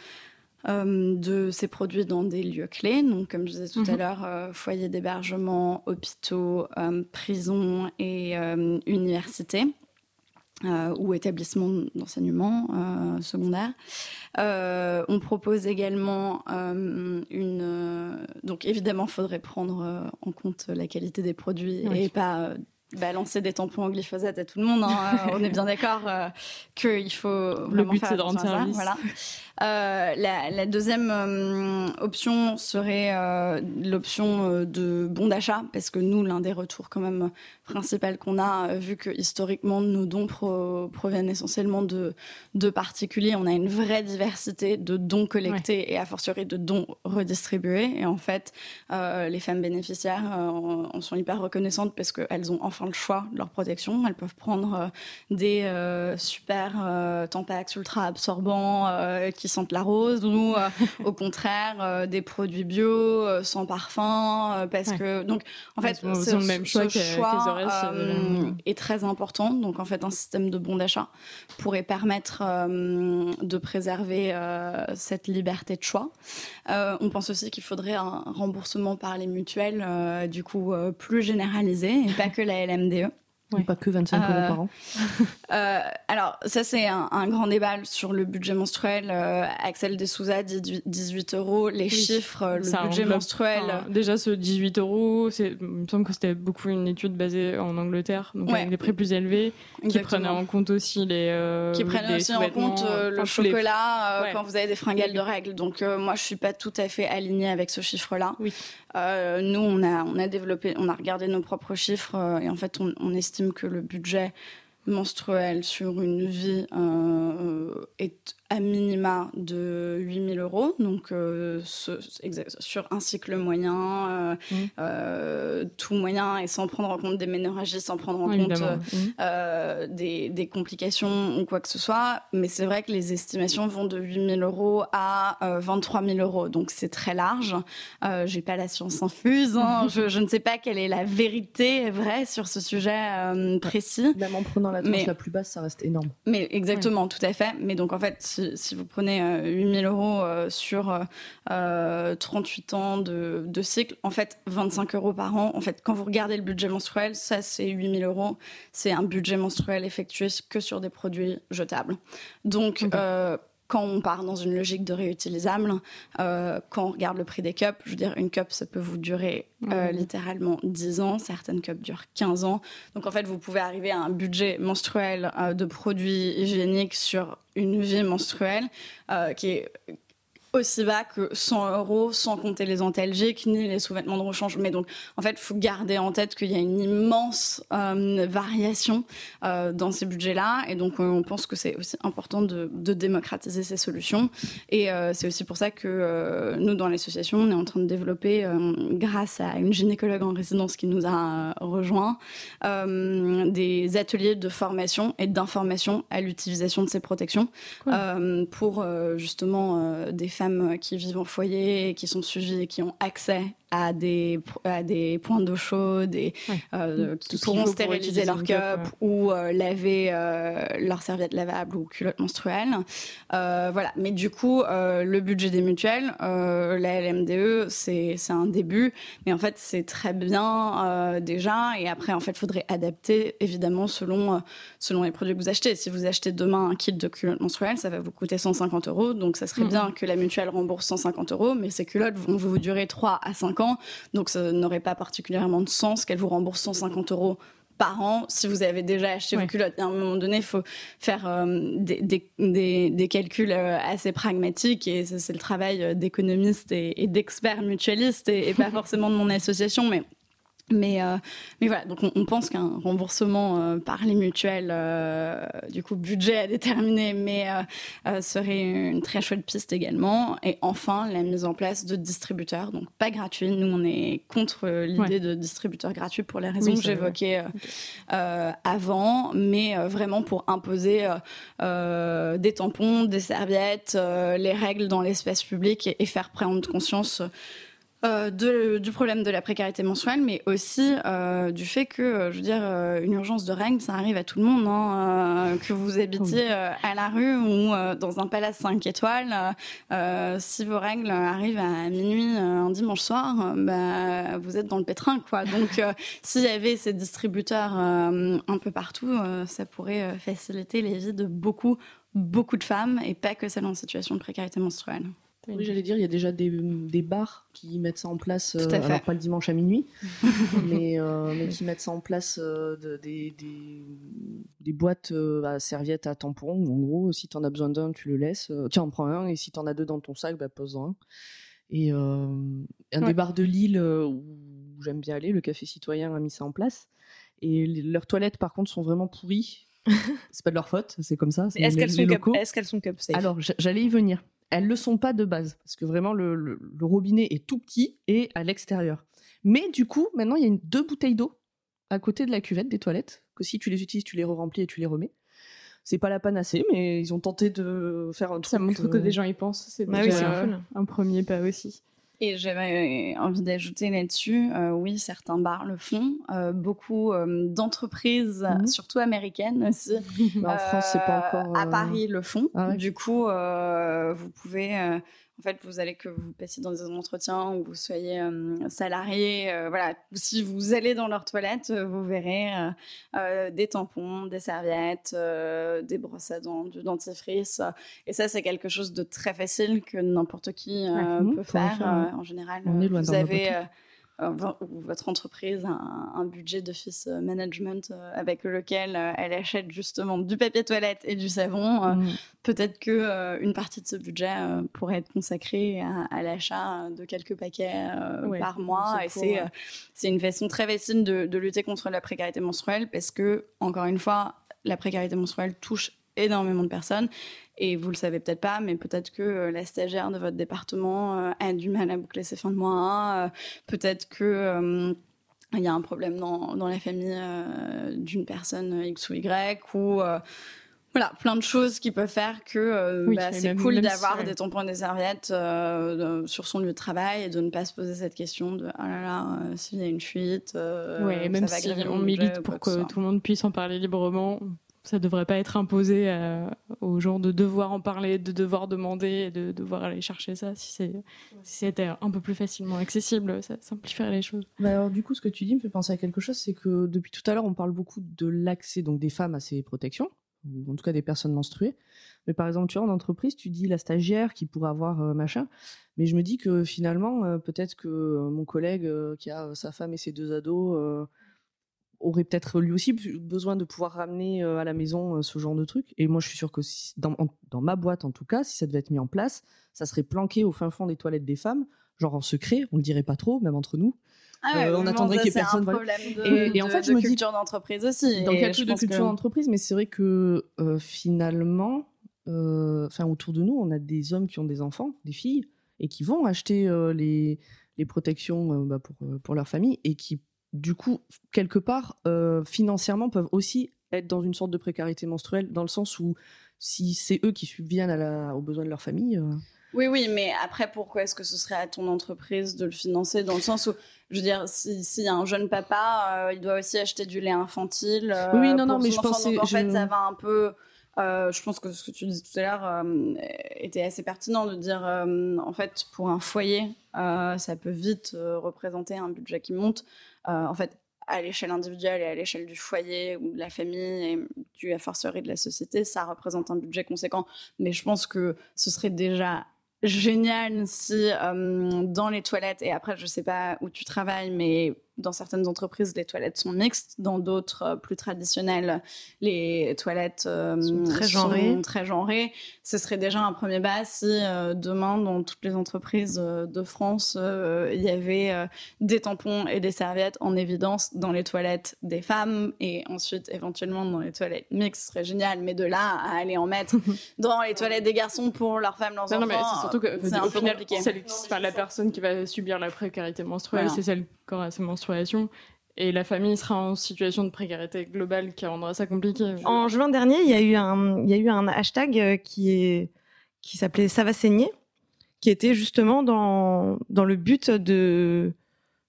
euh, de ces produits dans des lieux clés. Donc, comme je disais tout à Mhm. l'heure, euh, foyers d'hébergement, hôpitaux, euh, prisons et universités. Euh, ou établissements d'enseignement euh, secondaire. Euh, on propose également euh, une... donc évidemment, il faudrait prendre en compte la qualité des produits Oui. et pas balancer des tampons en glyphosate à tout le monde. hein. on est bien d'accord qu'il faut vraiment but, c'est de rendre service. Voilà. Euh, la, la deuxième euh, option serait euh, l'option de bon d'achat, parce que nous, l'un des retours quand même principal qu'on a, vu que historiquement nos dons pro- proviennent essentiellement de, de particuliers, on a une vraie diversité de dons collectés et a fortiori de dons redistribués. Et en fait, les femmes bénéficiaires en, sont hyper reconnaissantes parce qu'elles ont enfin le choix de leur protection. Elles peuvent prendre des super Tampax ultra absorbants qui sentent la rose ou euh, au contraire euh, des produits bio euh, sans parfum parce Ouais. que donc en fait ce, le même choix que- euh, est très important. Donc en fait un système de bon d'achat pourrait permettre euh, de préserver euh, cette liberté de choix. On pense aussi qu'il faudrait un remboursement par les mutuelles du coup plus généralisé et pas que la LMDE Ouais. Pas que 25 Euh, euros par an. euh, alors, ça, c'est un, un grand débat sur le budget menstruel. Euh, Axel de Souza dit du- 18 euros. Les Oui. chiffres, euh, le Ça budget menstruel. enfin, déjà, ce 18 euros, il me semble que c'était beaucoup une étude basée en Angleterre, donc Ouais. avec des prix plus élevés, qui prenaient en compte aussi les. euh, qui prennent les aussi en compte euh, le les- chocolat euh, Ouais. quand vous avez des fringales de règles. Donc euh, moi, je suis pas tout à fait alignée avec ce chiffre-là. Oui. Euh, nous, on a développé, on a regardé nos propres chiffres euh, et en fait, on, on estime que le budget menstruel sur une vie euh, est à minima de 8000 euros, donc euh, ce- sur un cycle moyen, euh, Mmh. euh, tout moyen et sans prendre en compte des ménorragies, sans prendre en compte Évidemment. euh, des, des complications ou quoi que ce soit. Mais c'est vrai que les estimations vont de 8 000 euros à euh, 23 000 euros. Donc c'est très large. J'ai pas la science infuse. hein. je, je ne sais pas quelle est la vérité vraie sur ce sujet précis. Même en prenant la tranche Mais- la plus basse, ça reste énorme. Mais exactement, tout à fait. Mais donc en fait, si, si vous prenez euh, 8000 euros euh, sur euh, euh, 38 ans de, de cycle, en fait, 25 euros par an, en fait, quand vous regardez le budget menstruel, ça c'est 8000 euros. C'est un budget menstruel effectué que sur des produits jetables. Donc. Quand on part dans une logique de réutilisable, euh, quand on regarde le prix des cups, je veux dire, une cup, ça peut vous durer euh, littéralement 10 ans, certaines cups durent 15 ans. Donc en fait, vous pouvez arriver à un budget menstruel euh, de produits hygiéniques sur une vie menstruelle qui est aussi bas que 100 euros sans compter les antalgiques ni les sous-vêtements de rechange. Mais donc, en fait, il faut garder en tête qu'il y a une immense euh, variation euh, dans ces budgets-là. Et donc, euh, on pense que c'est aussi important de, de démocratiser ces solutions. Et euh, c'est aussi pour ça que nous, dans l'association, on est en train de développer, grâce à une gynécologue en résidence qui nous a rejoint, euh, des ateliers de formation et d'information à l'utilisation de ces protections Cool. pour justement des femmes qui vivent en foyer, qui sont suivies et qui ont accès à des, à des points d'eau chaude et Ouais. euh, qui pourront pour stériliser leur cup ou euh, laver euh, leur serviette lavable ou culotte menstruelle. Euh, voilà. Mais du coup, le budget des mutuelles, la LMDE, c'est un début, mais en fait, c'est très bien déjà. Et après, en fait, il faudrait adapter évidemment selon, selon les produits que vous achetez. Si vous achetez demain un kit de culotte menstruelle, ça va vous coûter 150 euros. Donc, ça serait Mhm. bien que la mutuelle rembourse 150 euros, mais ces culottes vont vous durer 3 à 5 ans. Donc, ça n'aurait pas particulièrement de sens qu'elle vous rembourse 150 euros par an si vous avez déjà acheté Ouais. vos culottes. Et à un moment donné, il faut faire euh, des, des, des, des calculs euh, assez pragmatiques et c'est le travail euh, d'économistes et, et d'experts mutualistes et, et pas forcément de mon association, mais mais, euh, mais voilà, donc on, on pense qu'un remboursement euh, par les mutuelles, euh, du coup budget à déterminer, mais serait une très chouette piste également. Et enfin, la mise en place de distributeurs, donc pas gratuits. Nous, on est contre l'idée de distributeurs gratuits pour les raisons Oui, que j'évoquais avant, mais vraiment pour imposer des tampons, des serviettes, les règles dans l'espace public et, et faire prendre conscience. Euh, de- du problème de la précarité menstruelle, mais aussi euh, du fait que, euh, je veux dire, une urgence de règles, ça arrive à tout le monde, hein, euh, que vous habitiez à la rue ou dans un palace 5 étoiles. si vos règles arrivent à minuit un dimanche soir, bah, vous êtes dans le pétrin, quoi. Donc, s'il y avait ces distributeurs un peu partout, ça pourrait faciliter les vies de beaucoup, beaucoup de femmes et pas que celles en situation de précarité menstruelle. Oui, j'allais dire, il y a déjà des, des bars qui mettent ça en place, euh, alors pas le dimanche à minuit, mais, euh, mais qui mettent ça en place euh, de- des, des, des boîtes euh, à serviettes à tampons. En gros, si t'en as besoin d'un, tu le laisses. Euh, tiens, prends un, et si t'en as deux dans ton sac, bah, pose-en un. Et un Ouais. des bars de Lille où j'aime bien aller, le Café Citoyen a mis ça en place. Et les- leurs toilettes, par contre, sont vraiment pourries. c'est pas de leur faute, c'est comme ça. Est-ce les- qu'elles les sont, qu'elles sont cup safe? Alors, j'allais y venir. Elles le sont pas de base, parce que vraiment, le, le- le robinet est tout petit et à l'extérieur. Mais du coup, maintenant, il y a une, deux bouteilles d'eau à côté de la cuvette des toilettes, que si tu les utilises, tu les re-remplis et tu les remets. C'est pas la panacée, mais ils ont tenté de faire un truc. Ça montre que euh, des gens y pensent. C'est Bah déjà un premier pas aussi. Et j'avais envie d'ajouter là-dessus, euh, oui, certains bars le font, euh, beaucoup euh, d'entreprises, Mhm. surtout américaines aussi, bah, en France, c'est pas euh, encore. à euh, Paris le font. Ah ouais. Du coup, euh, vous pouvez, euh, en fait, vous allez que vous passiez dans des entretiens ou vous soyez euh, salarié, euh, voilà. Si vous allez dans leurs toilettes, euh, vous verrez euh, des tampons, des serviettes, des brosses à dents, du dentifrice. Et ça, c'est quelque chose de très facile que n'importe qui Ouais, peut faire. en général, On est loin vous avez euh, votre entreprise a un, un budget d'office euh, management euh, avec lequel elle achète justement du papier toilette et du savon. Mm. Peut-être que une partie de ce budget pourrait être consacrée à, à l'achat de quelques paquets Ouais, par mois. c'est Et c'est c'est une façon très facile de, de lutter contre la précarité menstruelle parce que, encore une fois, la précarité menstruelle touche énormément de personnes. Et vous le savez peut-être pas, mais peut-être que euh, la stagiaire de votre département euh, a du mal à boucler ses fins de mois. euh, peut-être que il y a un problème dans, dans la famille euh, d'une personne X ou Y ou euh, voilà, plein de choses qui peuvent faire que euh, Oui, bah, c'est cool d'avoir ouais. des tampons et des serviettes de- sur son lieu de travail et de ne pas se poser cette question de ah là là, s'il y a une fuite, ouais, même ça va si on milite ou pour que tout le monde puisse en parler librement, ça devrait pas être imposé à- aux gens de devoir en parler, de devoir demander, de devoir aller chercher ça. Si c'était un peu plus facilement accessible, ça simplifierait les choses. Alors, du coup, ce que tu dis me fait penser à quelque chose, c'est que depuis tout à l'heure, on parle beaucoup de l'accès des femmes à ces protections, ou en tout cas des personnes menstruées. Mais par exemple, tu vois, en entreprise, tu dis la stagiaire qui pourrait avoir euh, machin. Mais je me dis que finalement, euh, peut-être que euh, mon collègue euh, qui a euh, sa femme et ses deux ados euh, aurait peut-être lui aussi besoin de pouvoir ramener euh, à la maison euh, ce genre de truc. Et moi, je suis sûre que si- dans, dans ma boîte, en tout cas, si ça devait être mis en place, ça serait planqué au fin fond des toilettes des femmes, genre en secret, on le dirait pas trop, même entre nous. Ah Euh, on attendrait qu'il y ait personne, un problème de, Et- et en de- fait, je de me dis- culture d'entreprise aussi. je truc de culture que- d'entreprise, mais c'est vrai que euh, finalement, euh, enfin autour de nous, on a des hommes qui ont des enfants, des filles, et qui vont acheter les, les protections bah, pour, pour leur famille, et qui, du coup, quelque part, euh, financièrement, peuvent aussi être dans une sorte de précarité menstruelle, dans le sens où si c'est eux qui subviennent à la, aux besoins de leur famille. euh, Oui, oui, mais après, pourquoi est-ce que ce serait à ton entreprise de le financer Dans le sens où, je veux dire, si- s'il y a un jeune papa, euh, il doit aussi acheter du lait infantile. Oui, non, pour non, mais je pensais- Donc, en je- fait, ça va un peu. euh, je pense que ce que tu disais tout à l'heure euh, était assez pertinent de dire, euh, en fait, pour un foyer, ça peut vite représenter un budget qui monte. Euh, en fait, à l'échelle individuelle et à l'échelle du foyer ou de la famille et du a fortiori de la société, ça représente un budget conséquent. Mais je pense que ce serait déjà génial si euh, dans les toilettes, et après je sais pas où tu travailles, mais dans certaines entreprises, les toilettes sont mixtes, dans d'autres euh, plus traditionnelles, les toilettes euh, Sont très genrées. sont très genrées. Ce serait déjà un premier pas si euh, demain, dans toutes les entreprises euh, de France, euh, il y avait euh, des tampons et des serviettes en évidence dans les toilettes des femmes et ensuite éventuellement dans les toilettes mixtes, ce serait génial. Mais de là à aller en mettre dans les toilettes des garçons pour leurs femmes, leurs Non, enfants, non, mais c'est surtout que c'est un au peu final, compliqué. celle- enfin, la personne qui va subir la précarité menstruelle, Voilà. c'est celle aura ses menstruations. Et la famille sera en situation de précarité globale qui rendra ça compliqué. En juin dernier, il y a eu un, il y a eu un hashtag euh, qui est qui s'appelait Ça va saigner, qui était justement dans dans le but de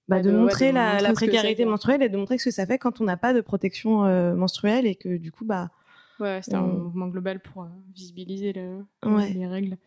bah, Ouais, de, ouais, montrer de la, montrer précarité menstruelle et de montrer ce que ça fait quand on n'a pas de protection euh, menstruelle et que du coup bah Ouais, c'était un mouvement global pour euh, visibiliser le- Ouais. les règles.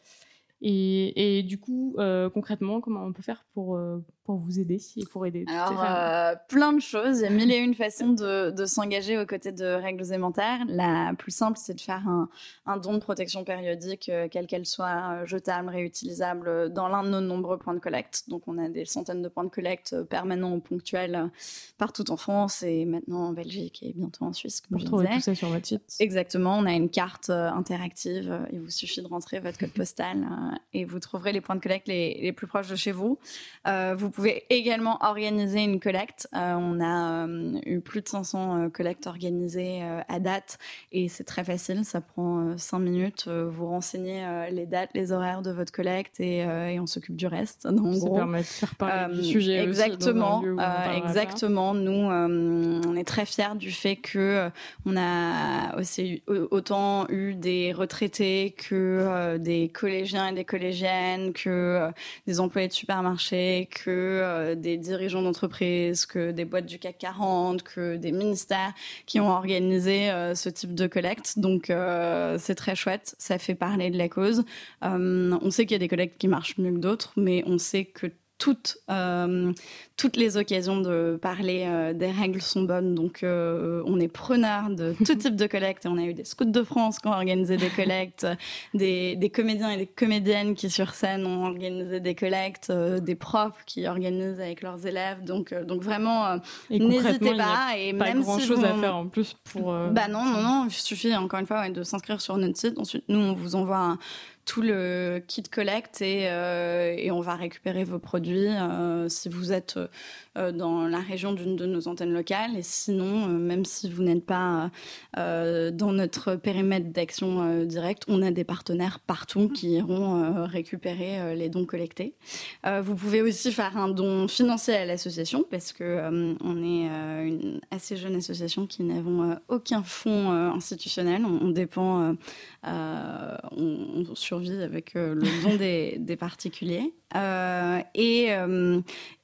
Et, et du coup, euh, concrètement, comment on peut faire pour, euh, pour vous aider et pour aider Alors, euh, plein de choses. Il y a mille et une façons de, de s'engager aux côtés de règles alimentaires. La plus simple, c'est de faire un, un don de protection périodique, quelle qu'elle soit, jetable, réutilisable, dans l'un de nos nombreux points de collecte. Donc, on a des centaines de points de collecte permanents ou ponctuels partout en France et maintenant en Belgique et bientôt en Suisse, comme Vous disais. tout ça sur votre site. Exactement, on a une carte interactive. Il vous suffit de rentrer votre code postal et vous trouverez les points de collecte les, les plus proches de chez vous. Euh, vous pouvez également organiser une collecte. Euh, on a euh, eu plus de 500 euh, collectes organisées à date et c'est très facile. Ça prend 5 minutes. Vous renseignez les dates, les horaires de votre collecte et, et on s'occupe du reste. Ça gros. permet de faire parler du sujet exactement, on exactement. Nous, on est très fiers du fait que on a aussi autant eu des retraités que des collégiens et des collégiennes, que euh, des employés de supermarchés, que euh, des dirigeants d'entreprise, que des boîtes du CAC 40, que des ministères qui ont organisé euh, ce type de collecte. Donc c'est très chouette, ça fait parler de la cause. On sait qu'il y a des collectes qui marchent mieux que d'autres, mais on sait que toutes, euh, toutes les occasions de parler euh, des règles sont bonnes. Donc, euh, on est preneur de tout type de collecte. On a eu des scouts de France qui ont organisé des collectes, des, des comédiens et des comédiennes qui, sur scène, ont organisé des collectes, des profs qui organisent avec leurs élèves. Donc, donc vraiment, n'hésitez il y a pas. Et pas même grand si chose vous- à faire en plus pour. bah non, non, non, il suffit encore une fois ouais, de s'inscrire sur notre site. Ensuite, nous, on vous envoie un- tout le kit collect et, et on va récupérer vos produits si vous êtes dans la région d'une de nos antennes locales. Et sinon, même si vous n'êtes pas dans notre périmètre d'action directe, on a des partenaires partout qui iront récupérer les dons collectés. vous pouvez aussi faire un don financier à l'association parce que on est une assez jeune association qui n'avons aucun fonds institutionnel. On, dépend, on, survit avec le don des, des particuliers. Et,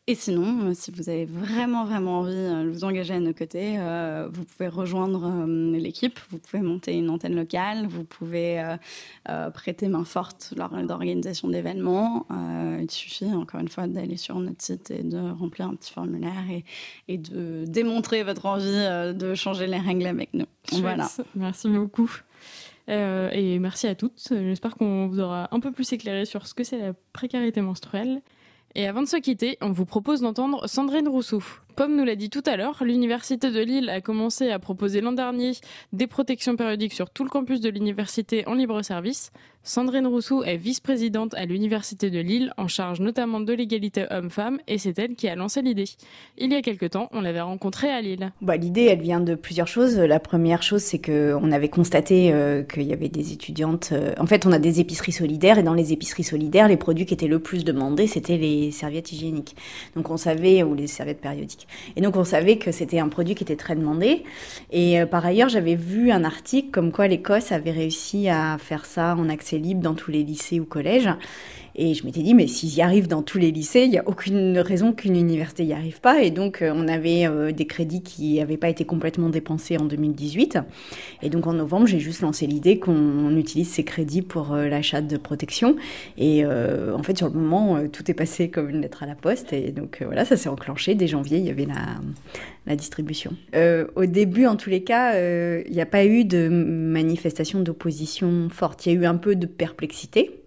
et sinon, si vous avez vraiment, vraiment envie de vous engager à nos côtés, vous pouvez rejoindre l'équipe, vous pouvez monter une antenne locale, vous pouvez prêter main forte lors de l'organisation d'événements. il suffit, encore une fois, d'aller sur notre site et de remplir un petit formulaire et, et de démontrer votre envie de changer les règles avec nous. Voilà. Merci beaucoup. Euh, et merci à toutes. J'espère qu'on vous aura un peu plus éclairé sur ce que c'est la précarité menstruelle. Et avant de se quitter, on vous propose d'entendre Sandrine Rousseau. Comme nous l'a dit tout à l'heure, l'Université de Lille a commencé à proposer l'an dernier des protections périodiques sur tout le campus de l'université en libre service. Sandrine Rousseau est vice-présidente à l'Université de Lille, en charge notamment de l'égalité homme-femme, et c'est elle qui a lancé l'idée. Il y a quelque temps, on l'avait rencontrée à Lille. Bah, l'idée, elle vient de plusieurs choses. La première chose, c'est qu'on avait constaté euh, qu'il y avait des étudiantes. Euh, en fait, on a des épiceries solidaires, et dans les épiceries solidaires, les produits qui étaient le plus demandés, c'était les serviettes hygiéniques. Donc on savait, ou les serviettes périodiques. Et donc on savait que c'était un produit qui était très demandé. Et euh, par ailleurs, j'avais vu un article comme quoi l'Écosse avait réussi à faire ça en accès libre dans tous les lycées ou collèges. Et je m'étais dit, mais s'ils y arrivent dans tous les lycées, il n'y a aucune raison qu'une université n'y arrive pas. Et donc, euh, on avait euh, des crédits qui n'avaient pas été complètement dépensés en 2018. Et donc, en novembre, j'ai juste lancé l'idée qu'on utilise ces crédits pour euh, l'achat de protection. Et en fait, sur le moment, tout est passé comme une lettre à la poste. Et donc, voilà, ça s'est enclenché. Dès janvier, il y avait la, la distribution. au début, en tous les cas, il n'y a pas eu de manifestation d'opposition forte. Il y a eu un peu de perplexité.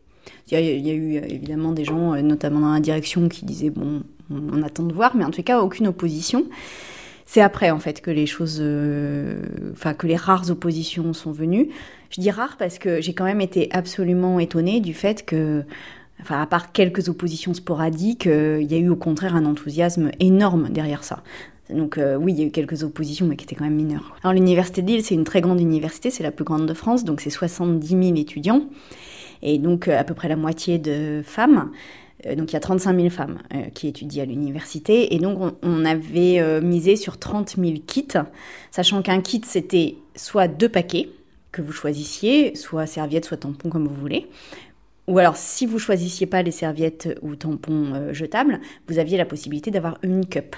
Il y, a eu évidemment des gens, euh, notamment dans la direction, qui disaient bon, on, attend de voir, mais en tout cas, aucune opposition. C'est après, en fait, que les choses. Euh, enfin, que les rares oppositions sont venues. Je dis rares parce que j'ai quand même été absolument étonnée du fait que. Enfin, à part quelques oppositions sporadiques, euh, il y a eu au contraire un enthousiasme énorme derrière ça. Donc oui, il y a eu quelques oppositions, mais qui étaient quand même mineures. Alors l'université de Lille, c'est une très grande université, c'est la plus grande de France, donc c'est 70 000 étudiants et donc euh, à peu près la moitié de femmes. Euh, donc il y a 35 000 femmes euh, qui étudient à l'université et donc on, avait misé sur 30 000 kits, sachant qu'un kit c'était soit deux paquets que vous choisissiez, soit serviettes, soit tampons comme vous voulez. Ou alors si vous choisissiez pas les serviettes ou tampons jetables, vous aviez la possibilité d'avoir une cup.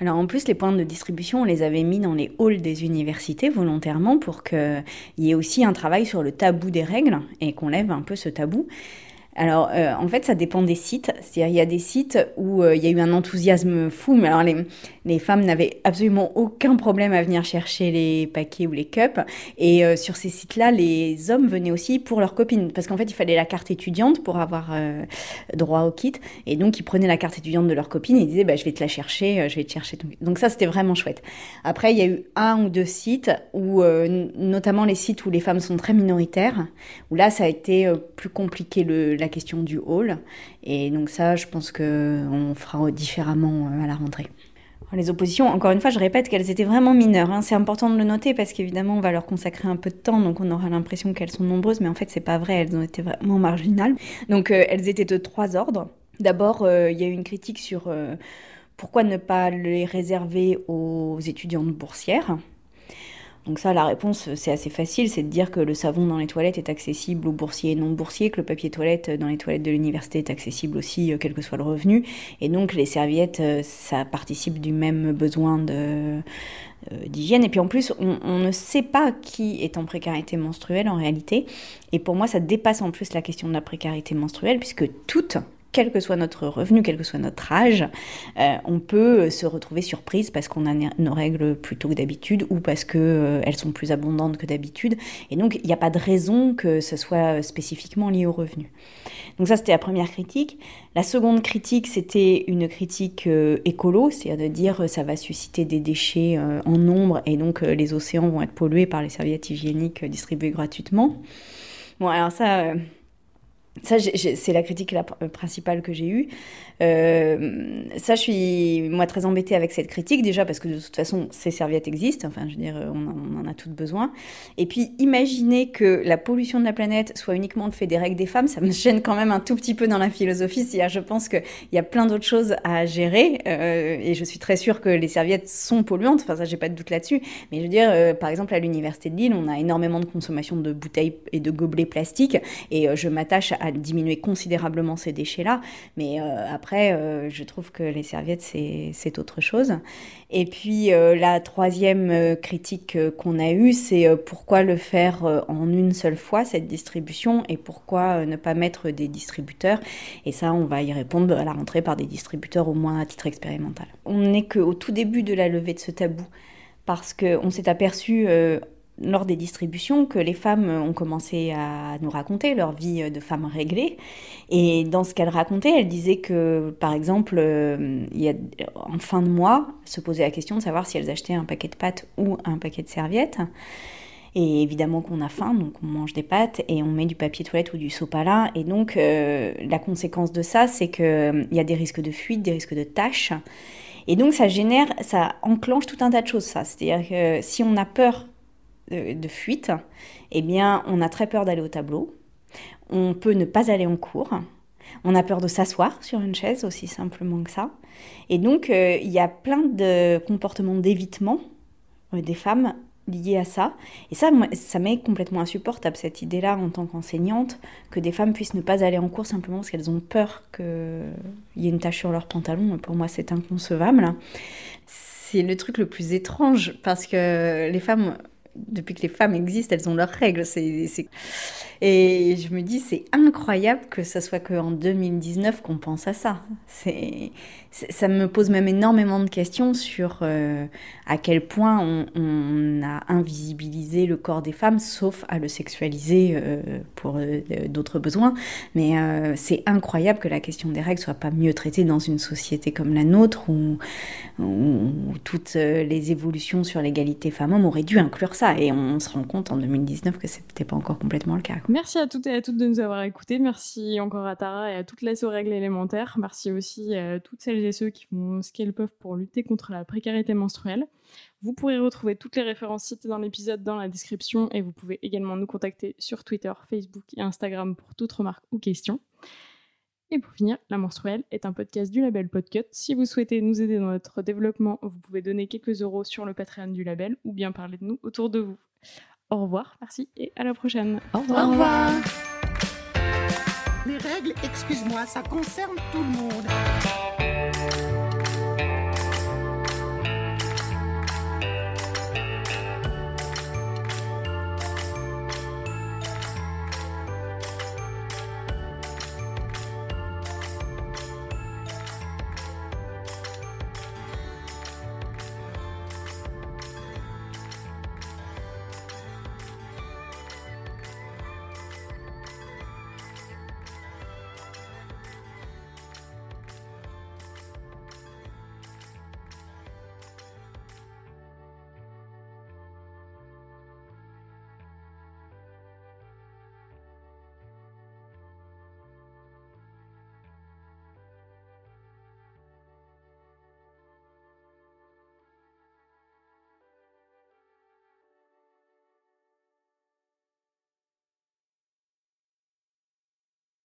Alors en plus, les points de distribution, on les avait mis dans les halls des universités volontairement pour qu'il y ait aussi un travail sur le tabou des règles et qu'on lève un peu ce tabou. Alors, euh, en fait, ça dépend des sites. C'est-à-dire, il y a des sites où euh, il y a eu un enthousiasme fou, mais alors les, les femmes n'avaient absolument aucun problème à venir chercher les paquets ou les cups. Et euh, sur ces sites-là, les hommes venaient aussi pour leurs copines. Parce qu'en fait, il fallait la carte étudiante pour avoir droit au kit. Et donc, ils prenaient la carte étudiante de leur copine et disaient, bah, je vais te la chercher, je vais te chercher. Donc ça, c'était vraiment chouette. Après, il y a eu un ou deux sites où, notamment les sites où les femmes sont très minoritaires, où là, ça a été plus compliqué la question du hall. Et donc ça, je pense qu'on fera différemment euh, à la rentrée. Les oppositions, encore une fois, je répète qu'elles étaient vraiment mineures. Hein. C'est important de le noter parce qu'évidemment, on va leur consacrer un peu de temps, donc on aura l'impression qu'elles sont nombreuses, mais en fait, c'est pas vrai. Elles ont été vraiment marginales. Donc, euh, elles étaient de trois ordres. D'abord, euh, il y a eu une critique sur pourquoi ne pas les réserver aux étudiantes boursières. Donc ça, la réponse, c'est assez facile, c'est de dire que le savon dans les toilettes est accessible aux boursiers et non boursiers, que le papier toilette dans les toilettes de l'université est accessible aussi, euh, quel que soit le revenu. Et donc les serviettes, euh, ça participe du même besoin euh, d'hygiène. Et puis en plus, on, on, ne sait pas qui est en précarité menstruelle en réalité. Et pour moi, ça dépasse en plus la question de la précarité menstruelle, puisque toutes quel que soit notre revenu, quel que soit notre âge, euh, on peut se retrouver surprise parce qu'on a nos règles plus tôt que d'habitude ou parce qu'elles euh, sont plus abondantes que d'habitude. Et donc, il n'y a pas de raison que ce soit spécifiquement lié au revenu. Donc ça, c'était la première critique. La seconde critique, c'était une critique euh, écolo, c'est-à-dire de dire ça va susciter des déchets en nombre et donc les océans vont être pollués par les serviettes hygiéniques distribuées gratuitement. Bon, alors ça ça, c'est la critique la principale que j'ai eue. Euh, ça, je suis moi très embêtée avec cette critique déjà parce que de toute façon, ces serviettes existent. Enfin, je veux dire, on, en a toutes besoin. Et puis, imaginer que la pollution de la planète soit uniquement le fait des règles des femmes, ça me gêne quand même un tout petit peu dans la philosophie. je pense qu'il y a plein d'autres choses à gérer euh, et je suis très sûre que les serviettes sont polluantes. Enfin, ça, j'ai pas de doute là-dessus. Mais je veux dire, euh, par exemple, à l'université de Lille, on a énormément de consommation de bouteilles et de gobelets plastiques et je m'attache à diminuer considérablement ces déchets-là. Mais après après, euh, je trouve que les serviettes, c'est autre chose. Et puis, euh, la troisième euh, critique qu'on a eue, c'est pourquoi le faire en une seule fois, cette distribution, et pourquoi ne pas mettre des distributeurs? Et ça, on va y répondre à la rentrée par des distributeurs, au moins à titre expérimental. On n'est qu'au tout début de la levée de ce tabou, parce qu'on s'est aperçu lors des distributions que les femmes ont commencé à nous raconter leur vie de femmes réglées. Et dans ce qu'elles racontaient, elles disaient que, par exemple, euh, il y a, en fin de mois, se posait la question de savoir si elles achetaient un paquet de pâtes ou un paquet de serviettes. Et évidemment qu'on a faim, donc on mange des pâtes et on met du papier toilette ou du sopalin. Et donc euh, la conséquence de ça, c'est qu'il euh, y a des risques de fuite, des risques de tâches. Et donc ça génère, ça enclenche tout un tas de choses, ça. C'est-à-dire que si on a peur de, fuite, eh bien, on a très peur d'aller au tableau. On peut ne pas aller en cours. On a peur de s'asseoir sur une chaise, aussi simplement que ça. Et donc, euh, il y a plein de comportements d'évitement euh, des femmes liés à ça. Et ça, ça m'est complètement insupportable, cette idée-là, en tant qu'enseignante, que des femmes puissent ne pas aller en cours simplement parce qu'elles ont peur qu'il y ait une tache sur leur pantalon. Pour moi, c'est inconcevable. C'est le truc le plus étrange parce que les femmes depuis que les femmes existent, elles ont leurs règles. Et je me dis, c'est incroyable que ce soit qu'en 2019 qu'on pense à ça. Ça me pose même énormément de questions sur euh, à quel point on, a invisibilisé le corps des femmes, sauf à le sexualiser euh, pour euh, d'autres besoins. Mais c'est incroyable que la question des règles soit pas mieux traitée dans une société comme la nôtre, où, toutes les évolutions sur l'égalité femmes-hommes auraient dû inclure ça. Et on se rend compte en 2019 que c'était pas encore complètement le cas. Merci à toutes et à toutes de nous avoir écoutés. Merci encore à Tara et à toutes les règles élémentaires. Merci aussi à toutes celles et ceux qui font ce qu'elles peuvent pour lutter contre la précarité menstruelle. Vous pourrez retrouver toutes les références citées dans l'épisode dans la description et vous pouvez également nous contacter sur Twitter, Facebook et Instagram pour toute remarque ou question. Et pour finir, La Menstruelle est un podcast du label Podcut. Si vous souhaitez nous aider dans notre développement, vous pouvez donner quelques euros sur le Patreon du label ou bien parler de nous autour de vous. Au revoir, merci et à la prochaine. Au revoir. Au revoir. Les règles, excuse-moi, ça concerne tout le monde.